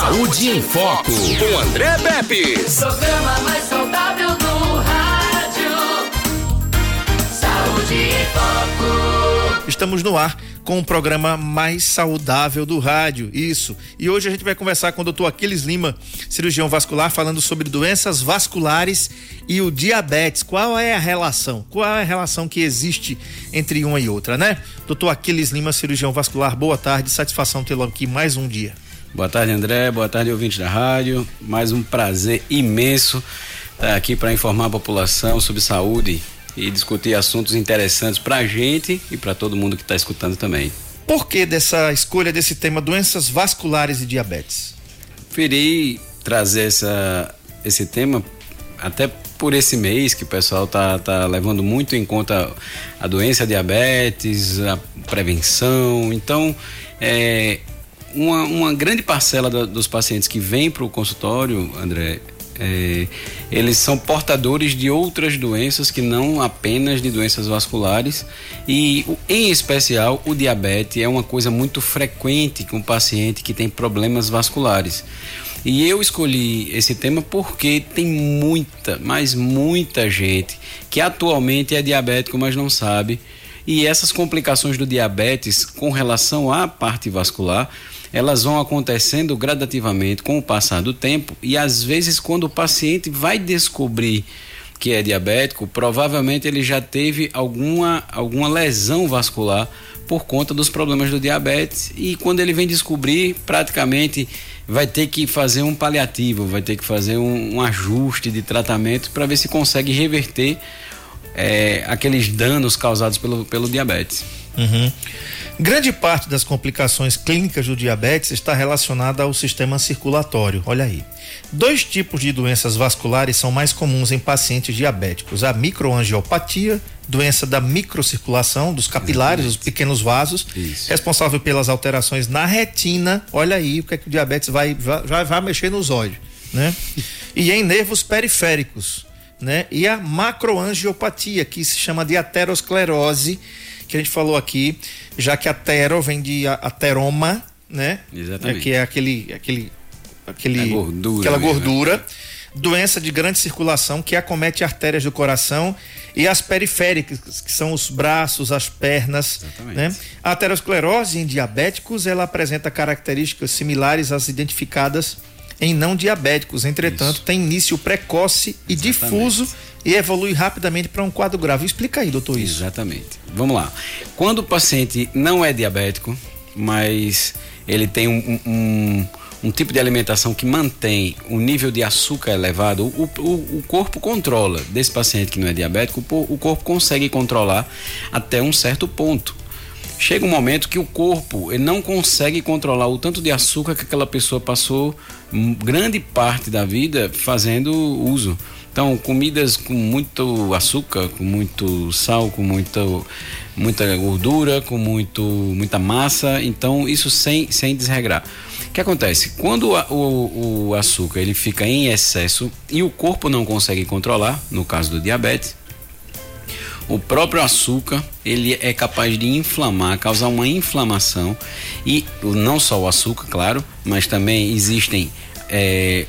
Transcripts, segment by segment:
Saúde em Foco, com André Pepe. Programa mais saudável do rádio. Saúde em Foco. Estamos no ar com o programa mais saudável do rádio. Isso. E hoje a gente vai conversar com o doutor Aquiles Lima, cirurgião vascular, falando sobre doenças vasculares e o diabetes. Qual é a relação? Qual é a relação que existe entre uma e outra, né? Doutor Aquiles Lima, cirurgião vascular, boa tarde. Satisfação tê-lo aqui mais um dia. Boa tarde, André. Boa tarde, ouvintes da rádio. Mais um prazer imenso estar aqui para informar a população sobre saúde e discutir assuntos interessantes para a gente e para todo mundo que está escutando também. Por que dessa escolha desse tema doenças vasculares e diabetes? Preferi trazer essa, esse tema até por esse mês que o pessoal tá, tá levando muito em conta a doença a diabetes, a prevenção. Então, é, uma, uma grande parcela da, dos pacientes que vêm para o consultório, André, é, eles são portadores de outras doenças que não apenas de doenças vasculares e em especial o diabetes é uma coisa muito frequente com o paciente que tem problemas vasculares. E eu escolhi esse tema porque tem muita, mas muita gente que atualmente é diabético, mas não sabe. E essas complicações do diabetes com relação à parte vascular elas vão acontecendo gradativamente com o passar do tempo e às vezes quando o paciente vai descobrir que é diabético, provavelmente ele já teve alguma, alguma lesão vascular por conta dos problemas do diabetes e quando ele vem descobrir, praticamente vai ter que fazer um paliativo, vai ter que fazer um, um ajuste de tratamento para ver se consegue reverter é, aqueles danos causados pelo, pelo diabetes. Uhum. Grande parte das complicações clínicas do diabetes está relacionada ao sistema circulatório. Olha aí. Dois tipos de doenças vasculares são mais comuns em pacientes diabéticos: a microangiopatia, doença da microcirculação dos capilares, dos pequenos vasos, Isso. responsável pelas alterações na retina. Olha aí o que é que o diabetes vai vai, vai mexer nos olhos, né? e em nervos periféricos, né? E a macroangiopatia, que se chama de aterosclerose que a gente falou aqui, já que atero vem de ateroma, né? Exatamente. É, que é aquele, aquele, aquele gordura, aquela gordura. Doença de grande circulação que acomete artérias do coração e as periféricas, que são os braços, as pernas. Exatamente. Né? A aterosclerose em diabéticos ela apresenta características similares às identificadas em não diabéticos. Entretanto, Isso. tem início precoce e Exatamente. difuso e evolui rapidamente para um quadro grave. Explica aí, doutor, isso. Exatamente. Vamos lá. Quando o paciente não é diabético, mas ele tem um, um, um tipo de alimentação que mantém o nível de açúcar elevado, o, o, o corpo controla. Desse paciente que não é diabético, o, o corpo consegue controlar até um certo ponto chega um momento que o corpo ele não consegue controlar o tanto de açúcar que aquela pessoa passou grande parte da vida fazendo uso. Então, comidas com muito açúcar, com muito sal, com muito, muita gordura, com muito, muita massa, então isso sem, sem desregrar. O que acontece? Quando o, o, o açúcar ele fica em excesso e o corpo não consegue controlar, no caso do diabetes, o próprio açúcar ele é capaz de inflamar, causar uma inflamação. E não só o açúcar, claro, mas também existem é,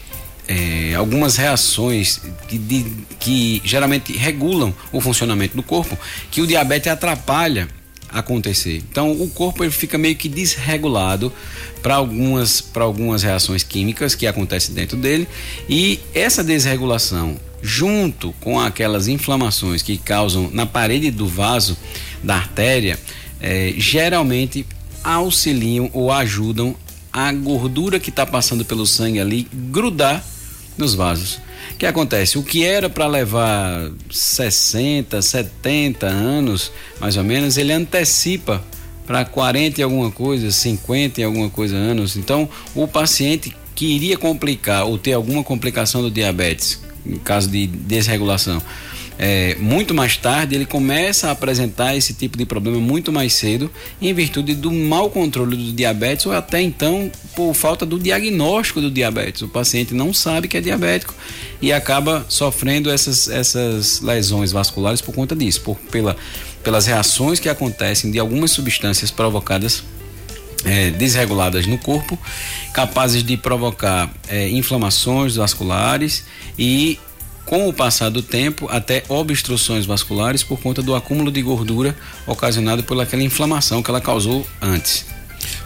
é, algumas reações que, de, que geralmente regulam o funcionamento do corpo, que o diabetes atrapalha acontecer. Então o corpo ele fica meio que desregulado para algumas para algumas reações químicas que acontecem dentro dele e essa desregulação junto com aquelas inflamações que causam na parede do vaso da artéria é, geralmente auxiliam ou ajudam a gordura que está passando pelo sangue ali grudar nos vasos. O que acontece? O que era para levar 60, 70 anos, mais ou menos, ele antecipa para 40 e alguma coisa, 50 e alguma coisa anos. Então, o paciente que iria complicar ou ter alguma complicação do diabetes, em caso de desregulação, é, muito mais tarde ele começa a apresentar esse tipo de problema muito mais cedo em virtude do mau controle do diabetes ou até então por falta do diagnóstico do diabetes. O paciente não sabe que é diabético e acaba sofrendo essas, essas lesões vasculares por conta disso, por, pela, pelas reações que acontecem de algumas substâncias provocadas é, desreguladas no corpo, capazes de provocar é, inflamações vasculares e, com o passar do tempo, até obstruções vasculares por conta do acúmulo de gordura ocasionado por aquela inflamação que ela causou antes.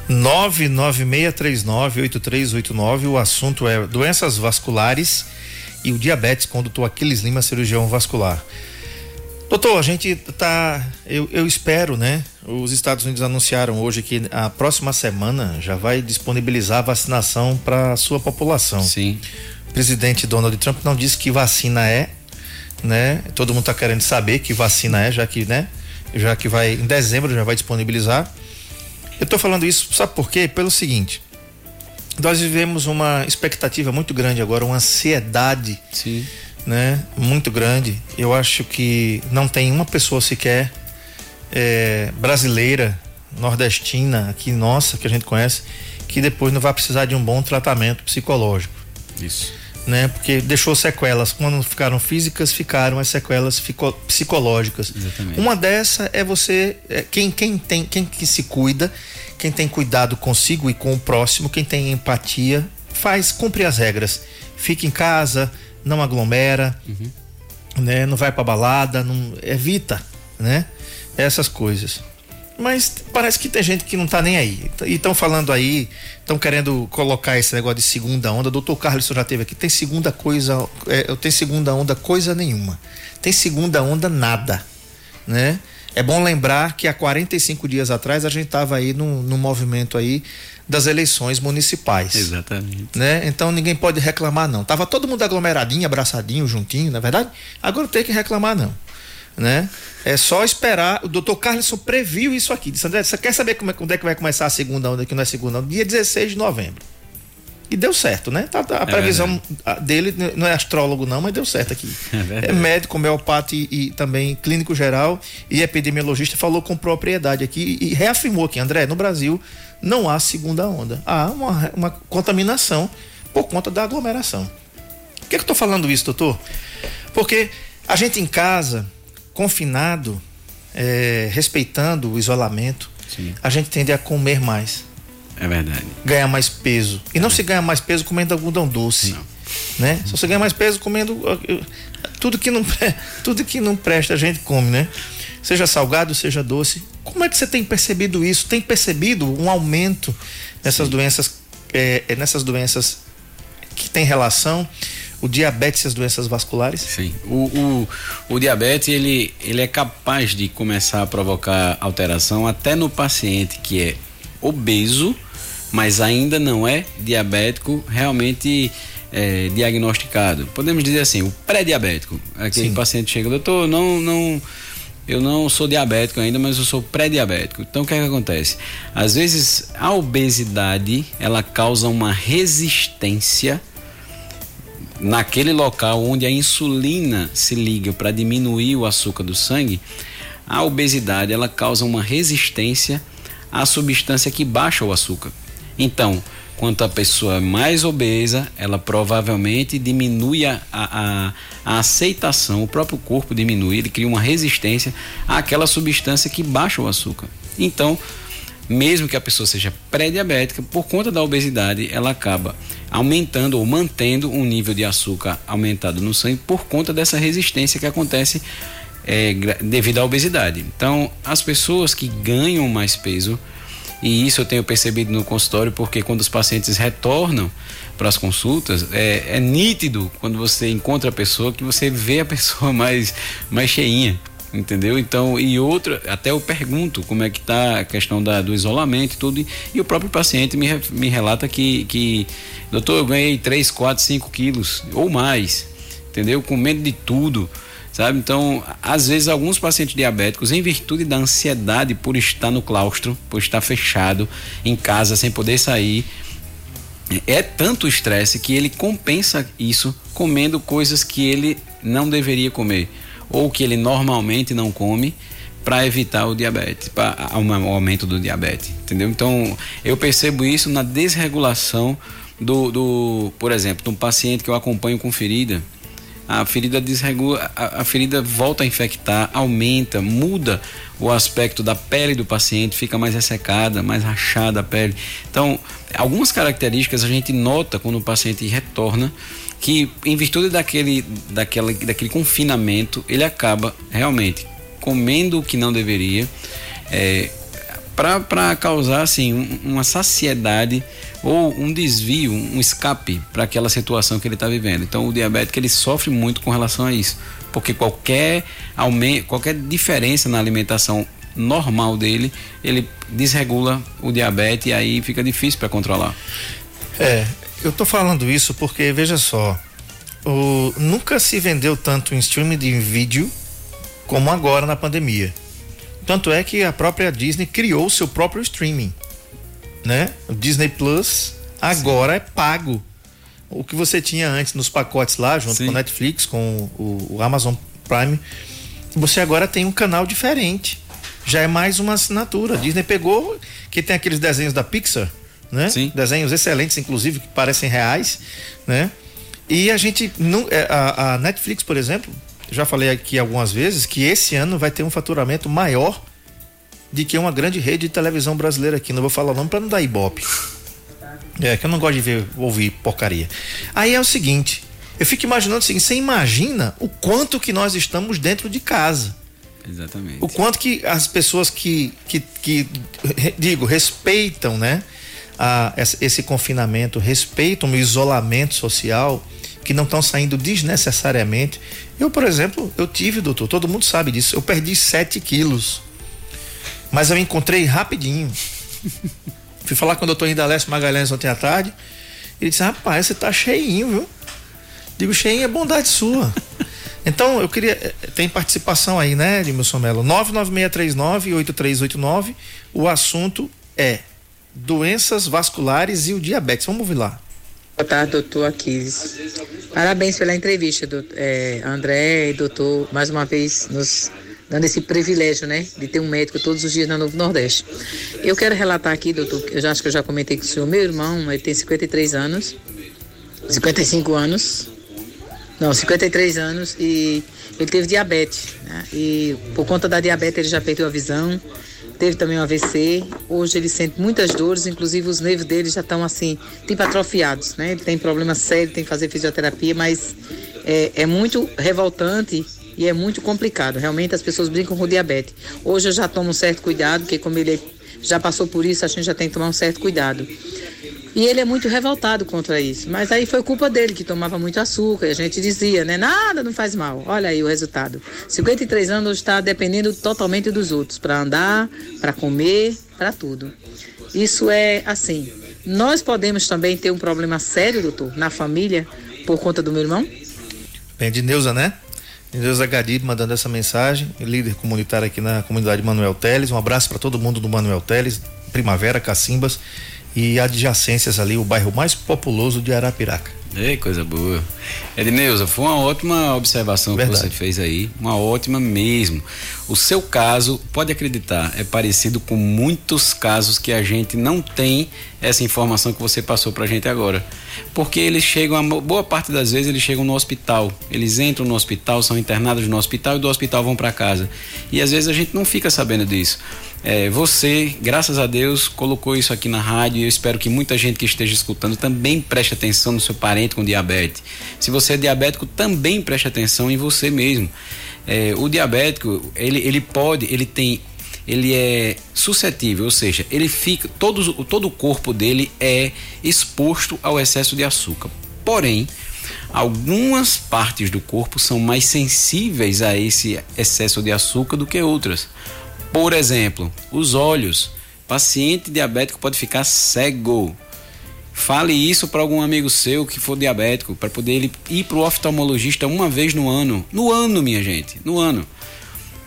996398389, o assunto é doenças vasculares e o diabetes com o doutor Aquiles Lima, cirurgião vascular. Doutor, a gente tá. Eu, eu espero, né? Os Estados Unidos anunciaram hoje que a próxima semana já vai disponibilizar vacinação para a sua população. Sim. Presidente Donald Trump não disse que vacina é, né? Todo mundo está querendo saber que vacina é, já que, né? Já que vai em dezembro já vai disponibilizar. Eu estou falando isso, sabe por quê? Pelo seguinte: nós vivemos uma expectativa muito grande agora, uma ansiedade. Sim né, muito grande. Eu acho que não tem uma pessoa sequer é, brasileira, nordestina, aqui nossa, que a gente conhece, que depois não vai precisar de um bom tratamento psicológico. Isso. Né? Porque deixou sequelas. Quando ficaram físicas, ficaram as sequelas psicológicas. Exatamente. Uma dessa é você, é, quem, quem tem, quem que se cuida, quem tem cuidado consigo e com o próximo, quem tem empatia, faz, cumpre as regras. Fica em casa, não aglomera, uhum. né? Não vai para balada, não evita, né? Essas coisas. Mas parece que tem gente que não tá nem aí. E estão falando aí, estão querendo colocar esse negócio de segunda onda. Doutor Carlos já teve aqui. Tem segunda coisa, é, tem segunda onda coisa nenhuma. Tem segunda onda nada, né? É bom lembrar que há 45 dias atrás a gente estava aí no, no movimento aí das eleições municipais. Exatamente. Né? Então ninguém pode reclamar não. Tava todo mundo aglomeradinho, abraçadinho, juntinho, na é verdade? Agora não tem que reclamar não. Né? É só esperar. O doutor Carlson previu isso aqui. Disse, André, você quer saber como é, quando é que vai começar a segunda onda, que não é segunda onda? Dia 16 de novembro. E deu certo, né? Tá, tá a é previsão dele não é astrólogo, não, mas deu certo aqui. É, é médico, homeopata e, e, também clínico geral e epidemiologista, falou com propriedade aqui e, e reafirmou que, André, no Brasil não há segunda onda. Há uma, uma contaminação por conta da aglomeração. Por que, que eu estou falando isso, doutor? Porque a gente em casa, confinado, é, respeitando o isolamento, Sim. a gente tende a comer mais. É verdade. Ganhar mais peso. E não é. se ganha mais peso comendo algodão doce. Não. Né? Só se ganha mais peso comendo tudo que não tudo que não presta a gente come, né? Seja salgado, seja doce. Como é que você tem percebido isso? Tem percebido um aumento nessas Sim. doenças é, é nessas doenças que tem relação o diabetes e as doenças vasculares? Sim. O, o, o, diabetes, ele, ele é capaz de começar a provocar alteração até no paciente que é obeso mas ainda não é diabético realmente é, diagnosticado. Podemos dizer assim, o pré-diabético. Aquele Sim. paciente chega, doutor, não, não, eu não sou diabético ainda, mas eu sou pré-diabético. Então o que, é que acontece? Às vezes a obesidade ela causa uma resistência naquele local onde a insulina se liga para diminuir o açúcar do sangue. A obesidade ela causa uma resistência à substância que baixa o açúcar. Então, quanto a pessoa é mais obesa, ela provavelmente diminui a, a, a, aceitação, o próprio corpo diminui, ele cria uma resistência àquela substância que baixa o açúcar. Então, mesmo que a pessoa seja pré-diabética, por conta da obesidade, ela acaba aumentando ou mantendo um nível de açúcar aumentado no sangue por conta dessa resistência que acontece é, devido à obesidade. Então, as pessoas que ganham mais peso, e isso eu tenho percebido no consultório porque quando os pacientes retornam para as consultas, é, é nítido quando você encontra a pessoa que você vê a pessoa mais, mais cheinha entendeu? Então, e outra, até eu pergunto como é que tá a questão da, do isolamento e tudo, e, o próprio paciente me, me relata que, que, doutor, eu ganhei 3, 4, 5 quilos ou mais, entendeu? Com medo de tudo, sabe? Então, às vezes, alguns pacientes diabéticos, em virtude da ansiedade por estar no claustro, por estar fechado em casa sem poder sair, é tanto estresse que ele compensa isso comendo coisas que ele não deveria comer ou que ele normalmente não come para evitar o diabetes, para o aumento do diabetes, entendeu? Então eu percebo isso na desregulação do, do por exemplo, de um paciente que eu acompanho com ferida, a ferida desregula, a, a, ferida volta a infectar, aumenta, muda o aspecto da pele do paciente, fica mais ressecada, mais rachada a pele. Então, algumas características a gente nota quando o paciente retorna que em virtude daquele, daquele, daquele confinamento, ele acaba realmente comendo o que não deveria, é, para causar assim uma saciedade ou um desvio, um escape para aquela situação que ele está vivendo. Então o diabético ele sofre muito com relação a isso, porque qualquer qualquer diferença na alimentação normal dele, ele desregula o diabetes e aí fica difícil para controlar. É, eu tô falando isso porque veja só, o, nunca se vendeu tanto em streaming de vídeo como agora na pandemia. Tanto é que a própria Disney criou o seu próprio streaming, né? O Disney Plus agora Sim. é pago. O que você tinha antes nos pacotes lá, junto Sim. com o Netflix, com o, o Amazon Prime, você agora tem um canal diferente. Já é mais uma assinatura. A Disney pegou que tem aqueles desenhos da Pixar, né? Sim. Desenhos excelentes, inclusive, que parecem reais, né? E a gente, não, é, a, a Netflix, por exemplo, já falei aqui algumas vezes que esse ano vai ter um faturamento maior de que uma grande rede de televisão brasileira aqui. Não vou falar o nome para não dar ibope. É, que eu não gosto de ver, ouvir porcaria. Aí é o seguinte, eu fico imaginando assim, você imagina o quanto que nós estamos dentro de casa. Exatamente. O quanto que as pessoas que, que, que digo, respeitam, né? A, esse confinamento, respeitam o isolamento social, que não estão saindo desnecessariamente. Eu, por exemplo, eu tive, doutor, todo mundo sabe disso, eu perdi 7 quilos. Mas eu encontrei rapidinho. Fui falar com o doutor Indalécio Magalhães ontem à tarde. Ele disse: Rapaz, você tá cheinho, viu? Digo, cheinho é bondade sua. Então, eu queria. Eh, tem participação aí, né, Edmilson Melo? 99639-8389. O assunto é doenças vasculares e o diabetes. Vamos ouvir lá. Boa tarde, doutor Aquiles. Parabéns pela entrevista, doutor, é, André e doutor, mais uma vez nos dando esse privilégio, né, de ter um médico todos os dias na Novo Nordeste. Eu quero relatar aqui, doutor, eu já acho que eu já comentei com o senhor, meu irmão, ele tem 53 anos, 55 anos, não, 53 anos e ele teve diabetes, né, e por conta da diabetes ele já perdeu a visão, teve também um AVC. Hoje ele sente muitas dores, inclusive os nervos dele já estão assim, tipo atrofiados, né? Ele tem problema sério, tem que fazer fisioterapia, mas é, é muito revoltante e é muito complicado. Realmente as pessoas brincam com diabetes. Hoje eu já tomo um certo cuidado, porque como ele já passou por isso, a gente já tem que tomar um certo cuidado. E ele é muito revoltado contra isso. Mas aí foi culpa dele, que tomava muito açúcar. E a gente dizia, né? Nada não faz mal. Olha aí o resultado. 53 anos está dependendo totalmente dos outros para andar, para comer, para tudo. Isso é assim. Nós podemos também ter um problema sério, doutor, na família, por conta do meu irmão? Bem, de Neuza, né? Neuza Gadido mandando essa mensagem, líder comunitário aqui na comunidade Manuel Teles. Um abraço para todo mundo do Manuel Teles, Primavera, Cacimbas e adjacências ali, o bairro mais populoso de Arapiraca. Ei, coisa boa. Edneuza, foi uma ótima observação Verdade. que você fez aí, uma ótima mesmo. O seu caso, pode acreditar, é parecido com muitos casos que a gente não tem essa informação que você passou pra gente agora. Porque eles chegam, a boa parte das vezes eles chegam no hospital. Eles entram no hospital, são internados no hospital e do hospital vão para casa. E às vezes a gente não fica sabendo disso. É, você, graças a Deus, colocou isso aqui na rádio e eu espero que muita gente que esteja escutando também preste atenção no seu parente com diabetes. Se você é diabético, também preste atenção em você mesmo. É, o diabético, ele, ele pode, ele tem, ele é suscetível, ou seja, ele fica, todo, todo o corpo dele é exposto ao excesso de açúcar. Porém, algumas partes do corpo são mais sensíveis a esse excesso de açúcar do que outras. Por exemplo, os olhos. Paciente diabético pode ficar cego. Fale isso para algum amigo seu que for diabético, para poder ele ir para o oftalmologista uma vez no ano. No ano, minha gente, no ano.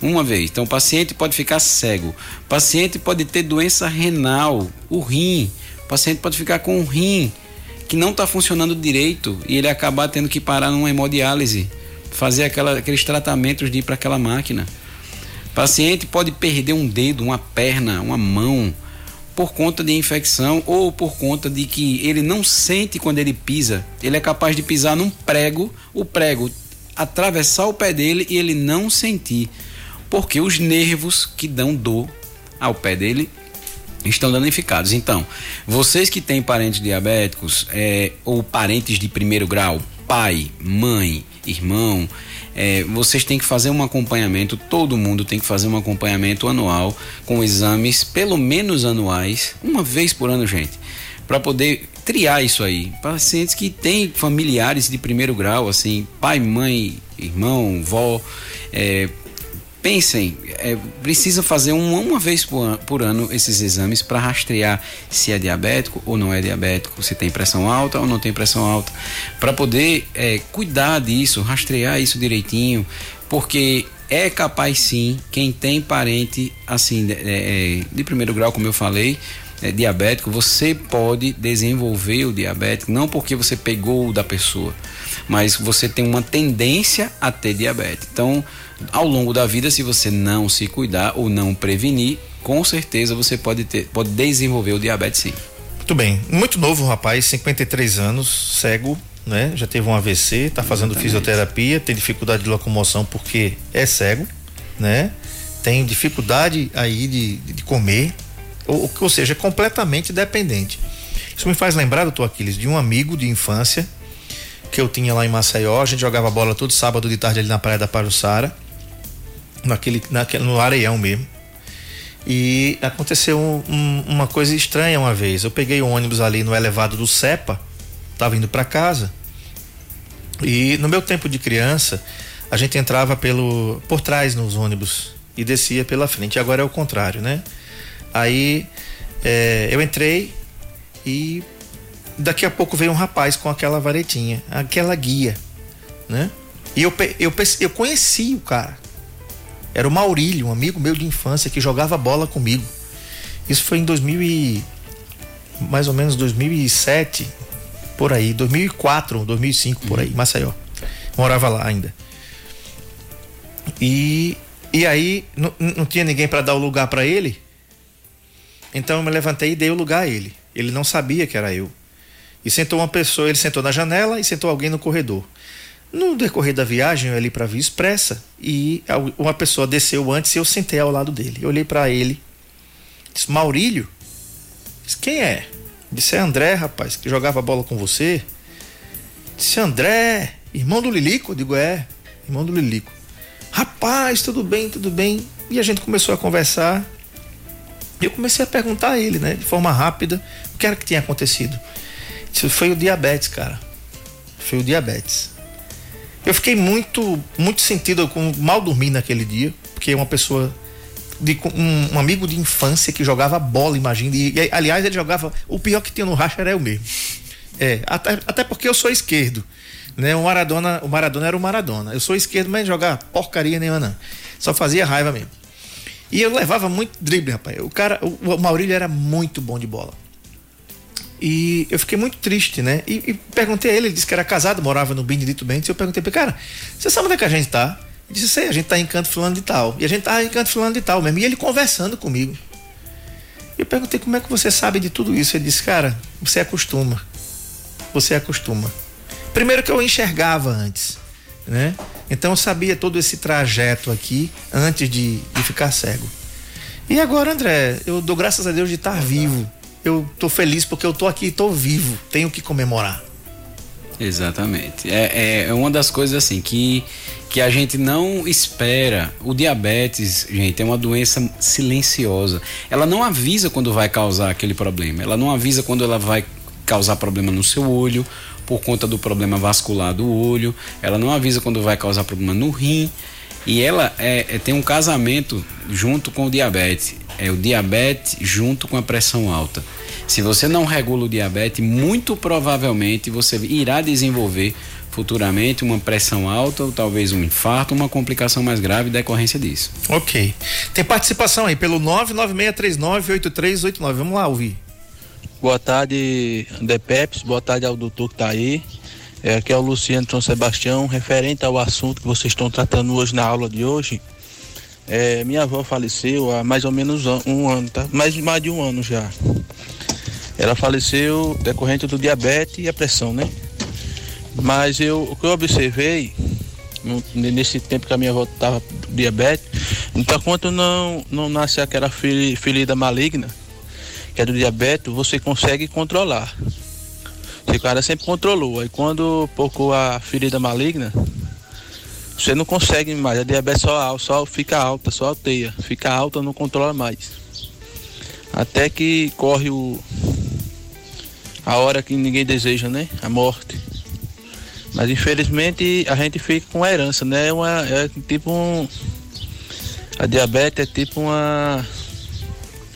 Uma vez. Então, o paciente pode ficar cego. O paciente pode ter doença renal, o rim. O paciente pode ficar com um rim que não está funcionando direito e ele acabar tendo que parar numa hemodiálise, fazer aquela, aqueles tratamentos de ir para aquela máquina. Paciente pode perder um dedo, uma perna, uma mão por conta de infecção ou por conta de que ele não sente quando ele pisa. Ele é capaz de pisar num prego, o prego atravessar o pé dele e ele não sentir. Porque os nervos que dão dor ao pé dele estão danificados. Então, vocês que têm parentes diabéticos é, ou parentes de primeiro grau, pai, mãe, irmão, é, vocês têm que fazer um acompanhamento, todo mundo tem que fazer um acompanhamento anual com exames, pelo menos anuais, uma vez por ano, gente, para poder triar isso aí. Pacientes que têm familiares de primeiro grau, assim, pai, mãe, irmão, vó, é, pensem, é, precisa fazer uma, uma vez por, an, por ano esses exames para rastrear se é diabético ou não é diabético, se tem pressão alta ou não tem pressão alta, para poder é, cuidar disso, rastrear isso direitinho, porque é capaz sim, quem tem parente assim de, é, de primeiro grau, como eu falei, é, diabético, você pode desenvolver o diabetes, não porque você pegou o da pessoa, mas você tem uma tendência a ter diabetes. Então, ao longo da vida, se você não se cuidar ou não prevenir, com certeza você pode ter, pode desenvolver o diabetes sim. Muito bem. Muito novo rapaz, 53 anos, cego, né? Já teve um AVC, está fazendo Exatamente. fisioterapia, tem dificuldade de locomoção porque é cego, né? Tem dificuldade aí de, de comer, ou, ou seja, é completamente dependente. Isso me faz lembrar, doutor Aquiles, de um amigo de infância que eu tinha lá em Maceió. A gente jogava bola todo sábado de tarde ali na Praia da Pajuçara naquele, naquele, no areião mesmo. E aconteceu um, um, uma coisa estranha uma vez. Eu peguei o ônibus ali no elevado do CEPA, tava indo para casa. E no meu tempo de criança, a gente entrava pelo por trás nos ônibus e descia pela frente. Agora é o contrário, né? Aí é, eu entrei e daqui a pouco veio um rapaz com aquela varetinha, aquela guia, né? E eu, eu, eu conheci o cara. Era o Maurílio, um amigo meu de infância que jogava bola comigo. Isso foi em 2000 e mais ou menos 2007, por aí, 2004, 2005 por aí, Maceió. Morava lá ainda. E e aí não, não tinha ninguém para dar o lugar para ele. Então eu me levantei e dei o lugar a ele. Ele não sabia que era eu. E sentou uma pessoa, ele sentou na janela e sentou alguém no corredor. No decorrer da viagem, eu ali para Via Expressa e uma pessoa desceu antes e eu sentei ao lado dele. Eu olhei para ele, disse: Maurílio? Disse: Quem é? Disse: É André, rapaz, que jogava bola com você. Disse: André, irmão do Lilico? Eu digo: É, irmão do Lilico. Rapaz, tudo bem, tudo bem. E a gente começou a conversar. Eu comecei a perguntar a ele, né, de forma rápida, o que era que tinha acontecido. Foi o diabetes, cara. Foi o diabetes. Eu fiquei muito, muito sentido, com mal dormir naquele dia, porque uma pessoa de um, um, amigo de infância que jogava bola, imagina. E, e, aliás, ele jogava. O pior que tinha no racha era eu mesmo. É, até, até porque eu sou esquerdo. Né? O Maradona, o Maradona era o Maradona. Eu sou esquerdo, mas jogar porcaria nenhuma, não. Só fazia raiva mesmo. E eu levava muito drible, rapaz. O cara, o, Maurílio era muito bom de bola. E eu fiquei muito triste, né? E, e perguntei a ele, ele disse que era casado, morava no Benedito Bentes. Eu perguntei pra ele, cara, você sabe onde é que a gente tá? Ele disse, sei, a gente tá em canto fulano de tal. E a gente tá em canto fulano de tal mesmo. E ele conversando comigo. Eu perguntei como é que você sabe de tudo isso. Ele disse, cara, você acostuma. Você acostuma. Primeiro que eu enxergava antes, né? Então eu sabia todo esse trajeto aqui antes de, de ficar cego. E agora, André, eu dou graças a Deus de estar vivo eu tô feliz porque eu tô aqui, e tô vivo, tenho que comemorar. Exatamente. É, é, é uma das coisas assim que, que a gente não espera. O diabetes, gente, é uma doença silenciosa. Ela não avisa quando vai causar aquele problema. Ela não avisa quando ela vai causar problema no seu olho, por conta do problema vascular do olho. Ela não avisa quando vai causar problema no rim. E ela é, é, tem um casamento junto com o diabetes. É o diabetes junto com a pressão alta. Se você não regula o diabetes, muito provavelmente você irá desenvolver futuramente uma pressão alta ou talvez um infarto, uma complicação mais grave decorrência disso. Ok. Tem participação aí pelo 996398389. Vamos lá ouvir. Boa tarde, André Peps. Boa tarde ao doutor que está aí. É, aqui é o Luciano São Sebastião, referente ao assunto que vocês estão tratando hoje na aula de hoje. É, minha avó faleceu há mais ou menos um ano, tá? Mais, mais de um ano já. Ela faleceu decorrente do diabetes e a pressão, né? Mas eu, o que eu observei, nesse tempo que a minha avó estava diabetes. Então, quando não, não nasce aquela ferida maligna, que é do diabetes, você consegue controlar. Esse cara sempre controlou. Aí quando pocou a ferida maligna, você não consegue mais. A diabetes só, só fica alta, só alteia. Fica alta, não controla mais. Até que corre o a hora que ninguém deseja, né? A morte. Mas infelizmente a gente fica com a herança, né? Uma, é tipo um. A diabetes é tipo uma.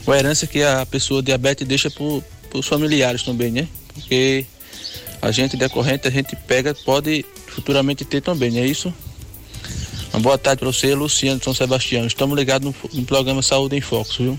Uma herança que a pessoa diabetes deixa para os familiares também, né? Porque a gente decorrente, a gente pega, pode futuramente ter também, não é isso? Uma boa tarde para você, Luciano de São Sebastião. Estamos ligados no, no programa Saúde em Foco, viu?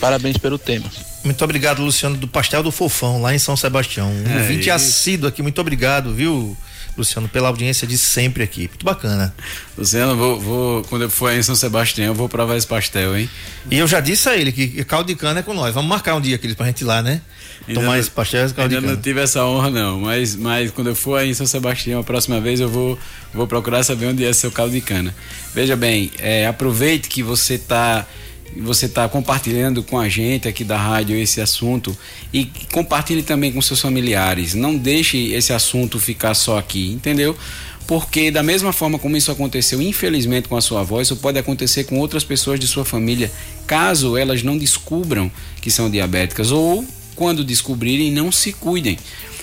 Parabéns pelo tema. Muito obrigado, Luciano, do Pastel do Fofão, lá em São Sebastião. Um é, ouvinte assíduo aqui, muito obrigado, viu, Luciano, pela audiência de sempre aqui. Muito bacana. Luciano, vou, vou quando eu for aí em São Sebastião, eu vou provar esse pastel, hein? E eu já disse a ele que caldo de cana é com nós. Vamos marcar um dia aqui pra gente ir lá, né? Ainda Tomar não, esse pastel e caldo de cana. não tive essa honra, não. Mas, mas quando eu for aí em São Sebastião, a próxima vez eu vou, vou procurar saber onde é seu caldo de cana. Veja bem, é, aproveite que você está você está compartilhando com a gente aqui da rádio esse assunto e compartilhe também com seus familiares. Não deixe esse assunto ficar só aqui, entendeu? Porque da mesma forma como isso aconteceu, infelizmente, com a sua avó, isso pode acontecer com outras pessoas de sua família, caso elas não descubram que são diabéticas ou quando descobrirem não se cuidem.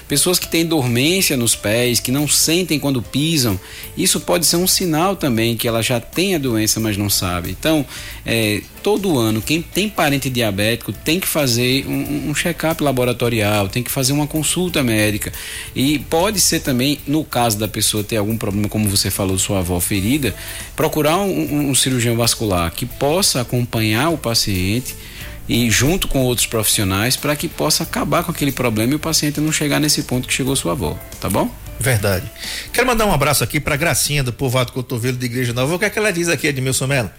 Pessoas que têm dormência nos pés, que não sentem quando pisam, isso pode ser um sinal também que ela já tem a doença, mas não sabe. Então, é, todo ano, quem tem parente diabético tem que fazer um, um check-up laboratorial, tem que fazer uma consulta médica. E pode ser também, no caso da pessoa ter algum problema, como você falou, sua avó ferida, procurar um, um, um cirurgião vascular que possa acompanhar o paciente e junto com outros profissionais para que possa acabar com aquele problema e o paciente não chegar nesse ponto que chegou sua avó, tá bom? Verdade. Quero mandar um abraço aqui para Gracinha do Povoado Cotovelo de Igreja Nova. O que é que ela diz aqui, Edmilson Mello?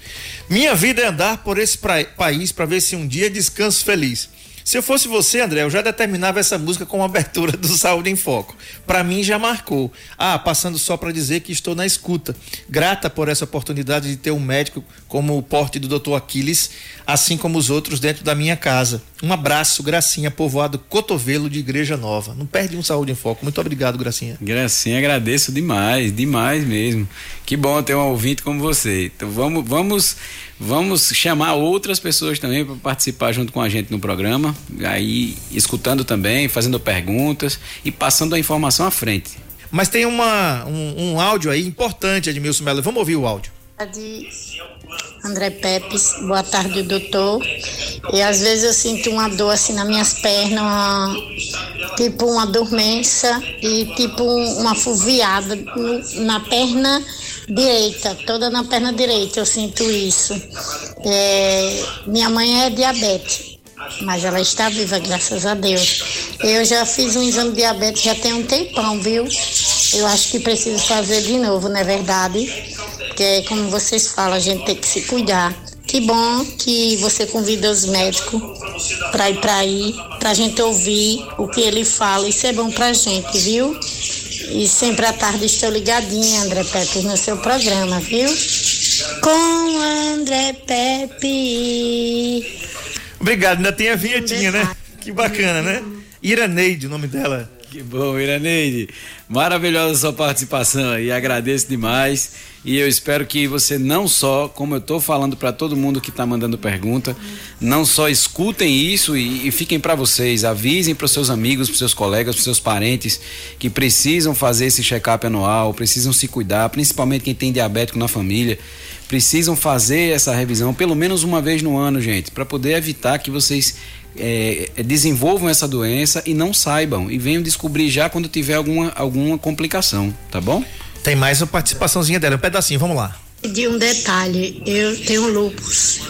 Minha vida é andar por esse pra... país para ver se um dia descanso feliz. Se eu fosse você, André, eu já determinava essa música como abertura do Saúde em Foco. Para mim já marcou. Ah, passando só para dizer que estou na escuta. Grata por essa oportunidade de ter um médico como o porte do Dr. Aquiles, assim como os outros dentro da minha casa. Um abraço, Gracinha, povoado Cotovelo de Igreja Nova. Não perde um Saúde em Foco. Muito obrigado, Gracinha. Gracinha, agradeço demais, demais mesmo. Que bom ter um ouvinte como você. Então vamos, vamos Vamos chamar outras pessoas também para participar junto com a gente no programa, aí escutando também, fazendo perguntas e passando a informação à frente. Mas tem uma, um, um áudio aí importante, Edmilson Melo. Vamos ouvir o áudio. André Pepes, boa tarde, doutor. E às vezes eu sinto uma dor assim nas minhas pernas, uma, tipo uma dormência e tipo uma fuviada na perna direita, toda na perna direita, eu sinto isso. É, minha mãe é diabetes, mas ela está viva, graças a Deus. Eu já fiz um exame de diabetes já tem um tempão, viu? Eu acho que preciso fazer de novo, não é verdade? Porque, como vocês falam, a gente tem que se cuidar. Que bom que você convida os médicos para ir para aí, para a gente ouvir o que ele fala. Isso é bom para a gente, viu? E sempre à tarde estou ligadinha, André Pepe, no seu programa, viu? Com André Pepe. Obrigado, ainda tem a vinhetinha, né? Que bacana, né? Iraneide, o nome dela. Que bom, Iraneide. Maravilhosa sua participação e agradeço demais. E eu espero que você não só, como eu estou falando para todo mundo que está mandando pergunta, não só escutem isso e, e fiquem para vocês, avisem para os seus amigos, para seus colegas, para seus parentes que precisam fazer esse check-up anual, precisam se cuidar, principalmente quem tem diabético na família, precisam fazer essa revisão pelo menos uma vez no ano, gente, para poder evitar que vocês é, desenvolvam essa doença e não saibam e venham descobrir já quando tiver alguma, alguma complicação, tá bom? Tem mais uma participaçãozinha dela, um pedacinho, vamos lá. De um detalhe, eu tenho lupus.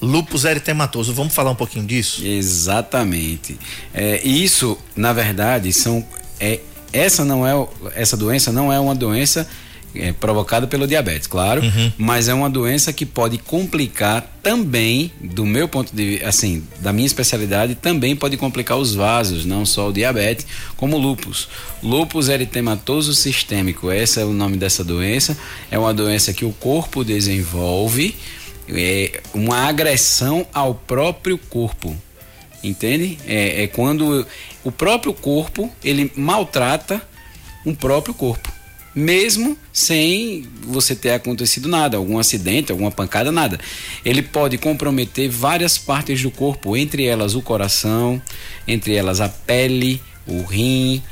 Lupus eritematoso, vamos falar um pouquinho disso? Exatamente. É, isso, na verdade, são é, essa não é essa doença não é uma doença é provocada pelo diabetes, claro, Uhum. mas é uma doença que pode complicar também, do meu ponto de vista, assim, da minha especialidade, também pode complicar os vasos, não só o diabetes, como o lúpus. Lúpus eritematoso sistêmico, esse é o nome dessa doença, é uma doença que o corpo desenvolve, é uma agressão ao próprio corpo. Entende? É, é quando o próprio corpo ele maltrata um próprio corpo, mesmo sem você ter acontecido nada, algum acidente, alguma pancada, nada. Ele pode comprometer várias partes do corpo, entre elas o coração, entre elas a pele, o rim,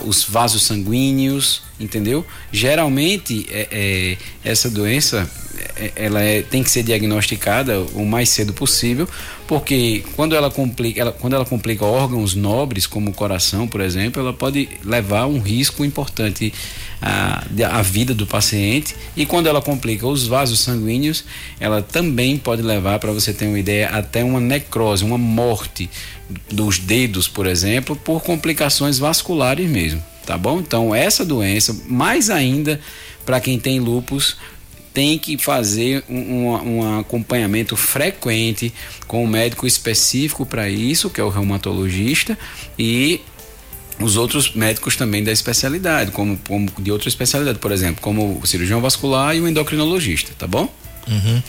os vasos sanguíneos, entendeu? Geralmente é, é, essa doença é, ela é- tem que ser diagnosticada o mais cedo possível, porque quando ela complica, ela- quando ela complica órgãos nobres como o coração, por exemplo, ela pode levar um risco importante à, à vida do paciente. E quando ela complica os vasos sanguíneos, ela também pode levar, para você ter uma ideia, até uma necrose, uma morte dos dedos, por exemplo, por complicações vasculares mesmo, tá bom? Então, essa doença, mais ainda para quem tem lupus, tem que fazer um, um- acompanhamento frequente com um médico específico para isso, que é o reumatologista, e os outros médicos também da especialidade, como, como de outra especialidade, por exemplo, como o cirurgião vascular e o endocrinologista, tá bom? Uhum.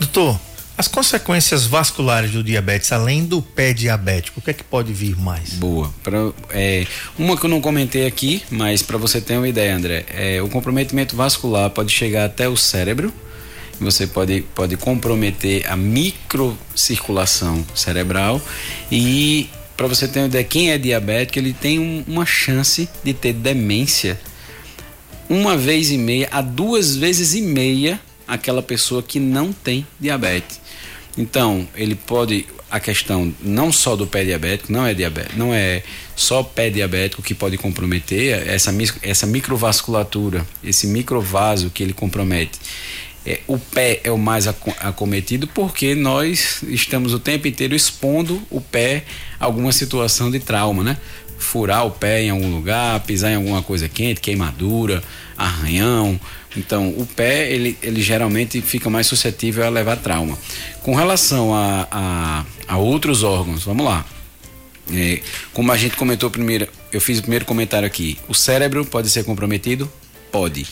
Doutor, as consequências vasculares do diabetes, além do pé diabético, o que é que pode vir mais? Boa. Pra, é, uma que eu não comentei aqui, mas para você ter uma ideia, André, é, o comprometimento vascular pode chegar até o cérebro. Você pode, pode comprometer a microcirculação cerebral e para você ter uma ideia, quem é diabético ele tem um- uma chance de ter demência uma vez e meia a duas vezes e meia aquela pessoa que não tem diabetes. Então, ele pode a questão não só do pé diabético, não é diabetes, não é só pé diabético que pode comprometer essa essa microvasculatura, esse microvaso que ele compromete. É, o pé é o mais aco- acometido porque nós estamos o tempo inteiro expondo o pé a alguma situação de trauma, né? Furar o pé em algum lugar, pisar em alguma coisa quente, queimadura, arranhão. Então, o pé, ele, ele geralmente fica mais suscetível a levar trauma. Com relação a, a, a outros órgãos, vamos lá. É, como a gente comentou primeiro, eu fiz o primeiro comentário aqui. O cérebro pode ser comprometido? Pode.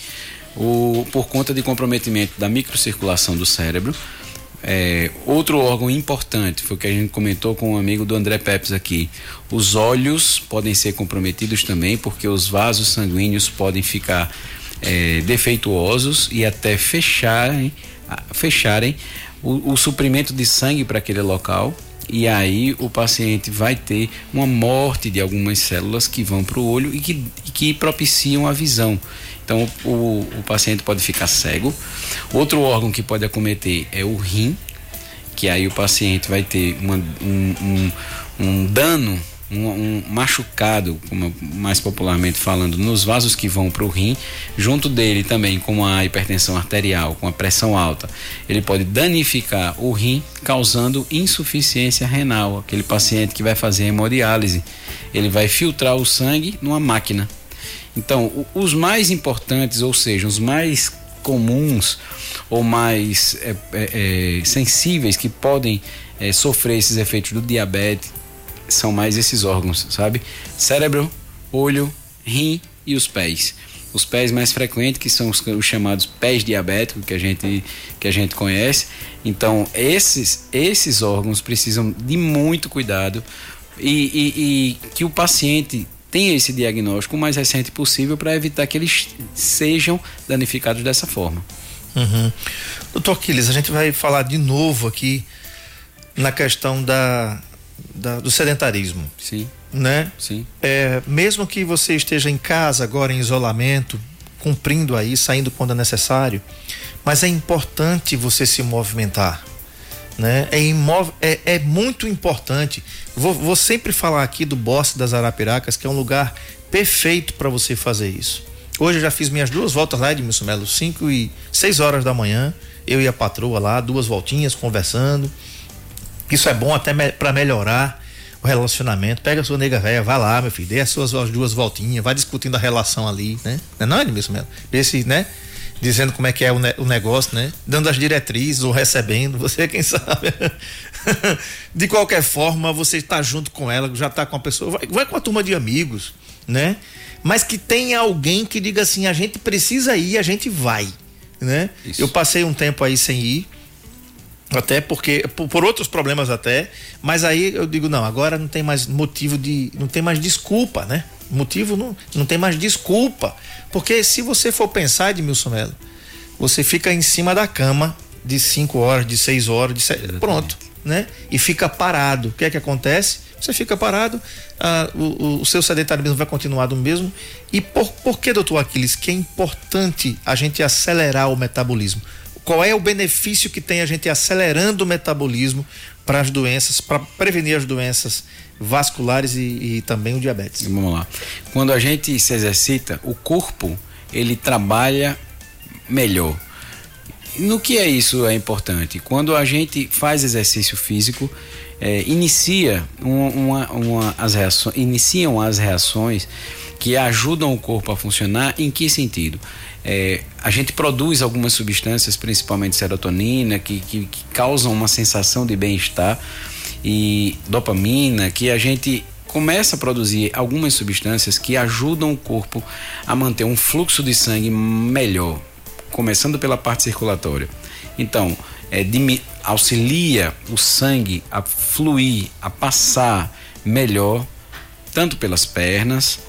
O, por conta de comprometimento da microcirculação do cérebro. É, outro órgão importante foi o que a gente comentou com um amigo do André Pepes aqui. Os olhos podem ser comprometidos também, porque os vasos sanguíneos podem ficar é, defeituosos e até fecharem, fecharem o, o suprimento de sangue para aquele local e aí o paciente vai ter uma morte de algumas células que vão para o olho e que, e que propiciam a visão. Então o, o paciente pode ficar cego. Outro órgão que pode acometer é o rim, que aí o paciente vai ter uma- um, um- um dano, um, um machucado, como mais popularmente falando, nos vasos que vão para o rim, junto dele também com a hipertensão arterial, com a pressão alta, ele pode danificar o rim, causando insuficiência renal. Aquele paciente que vai fazer hemodiálise, ele vai filtrar o sangue numa máquina. Então, os mais importantes, ou seja, os mais comuns ou mais é, é, é, sensíveis que podem é, sofrer esses efeitos do diabetes são mais esses órgãos, sabe? Cérebro, olho, rim e os pés. Os pés mais frequentes, que são os, os chamados pés diabéticos, que a gente, que a gente conhece. Então, esses, esses órgãos precisam de muito cuidado e, e- e que o paciente tenha esse diagnóstico o mais recente possível para evitar que eles sejam danificados dessa forma. Uhum. Doutor Aquiles, a gente vai falar de novo aqui na questão da, da- do sedentarismo, Sim, né? sim. É, mesmo que você esteja em casa agora em isolamento, cumprindo aí, saindo quando é necessário, mas é importante você se movimentar, né? É, imov- é, é muito importante. Vou, vou sempre falar aqui do Bosque das Arapiracas, que é um lugar perfeito para você fazer isso. Hoje eu já fiz minhas duas voltas lá, Edmilson Melo, 5 e 6 horas da manhã, eu e a patroa lá, duas voltinhas conversando. Isso é bom até me, para melhorar o relacionamento. Pega a sua nega velha, vai lá, meu filho, dê as suas duas voltinhas, vai discutindo a relação ali, né? Não é Edmilson Melo? Esse, né? Dizendo como é que é o, ne o negócio, né? Dando as diretrizes ou recebendo, você é quem sabe. de qualquer forma, você está junto com ela, já está com a pessoa, vai, vai com a turma de amigos, né? Mas que tenha alguém que diga assim, a gente precisa ir, a gente vai, né? Isso. Eu passei um tempo aí sem ir, até porque por, por, outros problemas até, mas aí eu digo não, agora não tem mais motivo de, não tem mais desculpa, né? Motivo não, não tem mais desculpa, porque se você for pensar, Edmilson Melo, você fica em cima da cama de 5 horas, de 6 horas, de sete, pronto, né? E fica parado. O que é que acontece? Você fica parado, ah, o, o, seu sedentarismo vai continuar do mesmo. E por, por que, doutor Aquiles, que é importante a gente acelerar o metabolismo? Qual é o benefício que tem a gente acelerando o metabolismo para as doenças, para prevenir as doenças vasculares e, e, também o diabetes. Vamos lá. Quando a gente se exercita, o corpo ele trabalha melhor. No que é isso é importante? Quando a gente faz exercício físico, é, inicia uma, uma, as reações, iniciam as reações que ajudam o corpo a funcionar. Em que sentido? É, a gente produz algumas substâncias, principalmente serotonina, que, que, que causam uma sensação de bem-estar, e dopamina, que a gente começa a produzir algumas substâncias que ajudam o corpo a manter um fluxo de sangue melhor, começando pela parte circulatória. Então, é, auxilia o sangue a fluir, a passar melhor, tanto pelas pernas,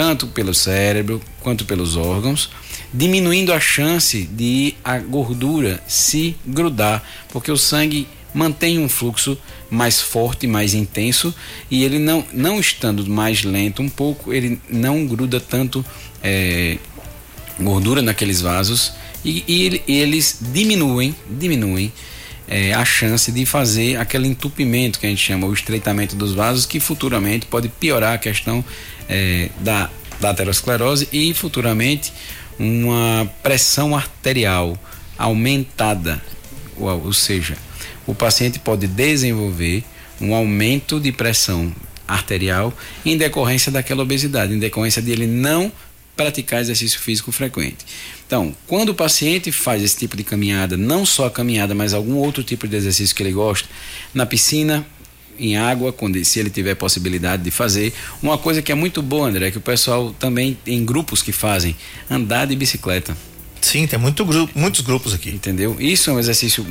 tanto pelo cérebro quanto pelos órgãos diminuindo a chance de a gordura se grudar, porque o sangue mantém um fluxo mais forte, mais intenso e ele não, não estando mais lento um pouco, ele não gruda tanto é, gordura naqueles vasos e, e, eles diminuem, diminuem é, a chance de fazer aquele entupimento que a gente chama o estreitamento dos vasos, que futuramente pode piorar a questão é, da, da aterosclerose e futuramente uma pressão arterial aumentada, ou, ou seja, o paciente pode desenvolver um aumento de pressão arterial em decorrência daquela obesidade, em decorrência de ele não praticar exercício físico frequente. Então, quando o paciente faz esse tipo de caminhada, não só a caminhada, mas algum outro tipo de exercício que ele gosta, na piscina, em água, quando, se ele tiver possibilidade de fazer. Uma coisa que é muito boa, André, é que o pessoal também tem grupos que fazem andar de bicicleta. Sim, tem muito grupo, muitos grupos aqui. Entendeu? Isso é um exercício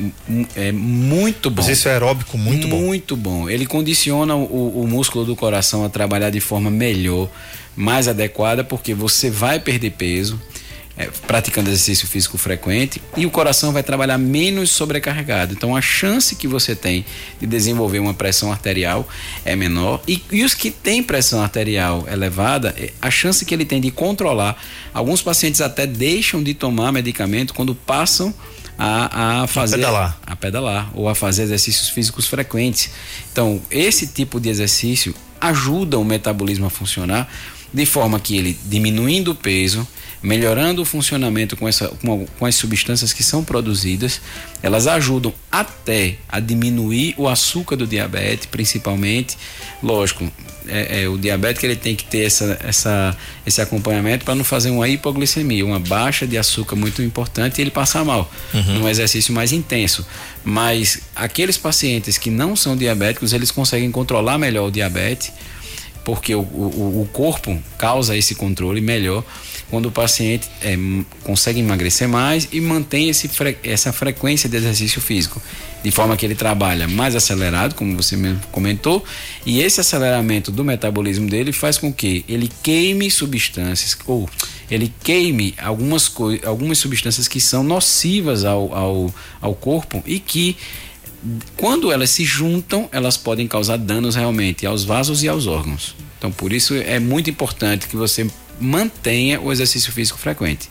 é, muito bom. Exercício aeróbico muito, muito bom. Muito bom. Ele condiciona o, o músculo do coração a trabalhar de forma melhor, mais adequada, porque você vai perder peso, é, praticando exercício físico frequente e o coração vai trabalhar menos sobrecarregado. Então a chance que você tem de desenvolver uma pressão arterial é menor. E, e os que têm pressão arterial elevada, é, a chance que ele tem de controlar, alguns pacientes até deixam de tomar medicamento quando passam a, a fazer a pedalar. a pedalar ou a fazer exercícios físicos frequentes. Então, esse tipo de exercício ajuda o metabolismo a funcionar de forma que ele diminuindo o peso, melhorando o funcionamento com, essa, com, com, as substâncias que são produzidas, elas ajudam até a diminuir o açúcar do diabetes, principalmente. Lógico, é, é, o diabético ele tem que ter essa, essa, esse acompanhamento para não fazer uma hipoglicemia, uma baixa de açúcar muito importante e ele passar mal uhum. num exercício mais intenso. Mas aqueles pacientes que não são diabéticos, eles conseguem controlar melhor o diabetes, porque o, o, o corpo causa esse controle melhor quando o paciente é, consegue emagrecer mais e mantém esse, essa frequência de exercício físico, de forma que ele trabalha mais acelerado, como você mesmo comentou, e esse aceleramento do metabolismo dele faz com que ele queime substâncias ou ele queime algumas, algumas substâncias que são nocivas ao, ao, ao corpo e que quando elas se juntam, elas podem causar danos realmente aos vasos e aos órgãos. Então, por isso é muito importante que você mantenha o exercício físico frequente.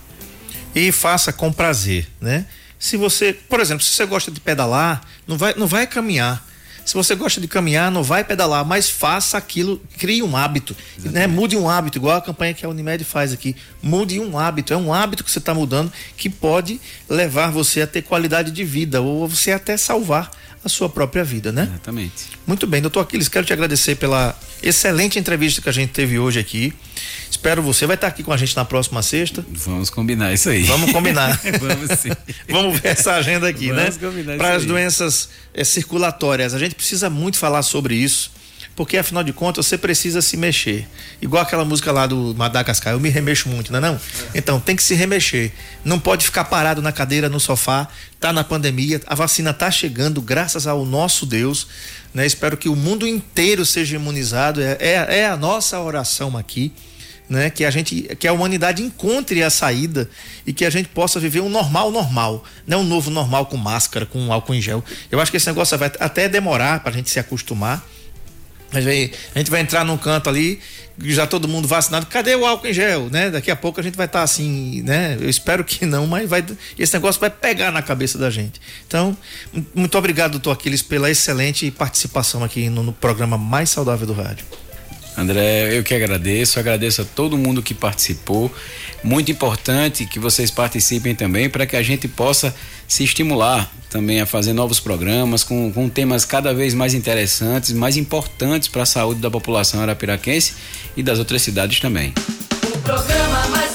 E faça com prazer, né? Se você, por exemplo, se você gosta de pedalar, não vai, não vai caminhar. Se você gosta de caminhar, não vai pedalar, mas faça aquilo, crie um hábito, né? Mude um hábito, igual a campanha que a Unimed faz aqui. Mude um hábito, é um hábito que você está mudando que pode levar você a ter qualidade de vida ou você até salvar a sua própria vida, né? Exatamente. Muito bem, doutor Aquiles, quero te agradecer pela excelente entrevista que a gente teve hoje aqui. Espero você. Vai estar aqui com a gente na próxima sexta. Vamos combinar isso aí. Vamos combinar. Vamos sim. Vamos ver essa agenda aqui, Vamos né? combinar Para as aí. doenças eh, circulatórias. A gente precisa muito falar sobre isso. Porque afinal de contas você precisa se mexer. Igual aquela música lá do Madagascar, eu me remexo muito, não é não? Então tem que se remexer. Não pode ficar parado na cadeira, no sofá. Tá na pandemia, a vacina tá chegando, graças ao nosso Deus. Né? Espero que o mundo inteiro seja imunizado. É, é, é a nossa oração aqui. Né? Que a gente, que a humanidade encontre a saída e que a gente possa viver um normal normal, não um novo normal com máscara, com álcool em gel. Eu acho que esse negócio vai até demorar para a gente se acostumar. Mas aí, a gente vai entrar num canto ali, já todo mundo vacinado. Cadê o álcool em gel, né? Daqui a pouco a gente vai estar assim, né? Eu espero que não, mas vai, esse negócio vai pegar na cabeça da gente. Então, mu- muito obrigado, doutor Aquiles, pela excelente participação aqui no, no programa mais saudável do rádio. André, eu que agradeço, agradeço a todo mundo que participou. Muito importante que vocês participem também para que a gente possa se estimular também a fazer novos programas com, com temas cada vez mais interessantes, mais importantes para a saúde da população arapiraquense e das outras cidades também. O programa mais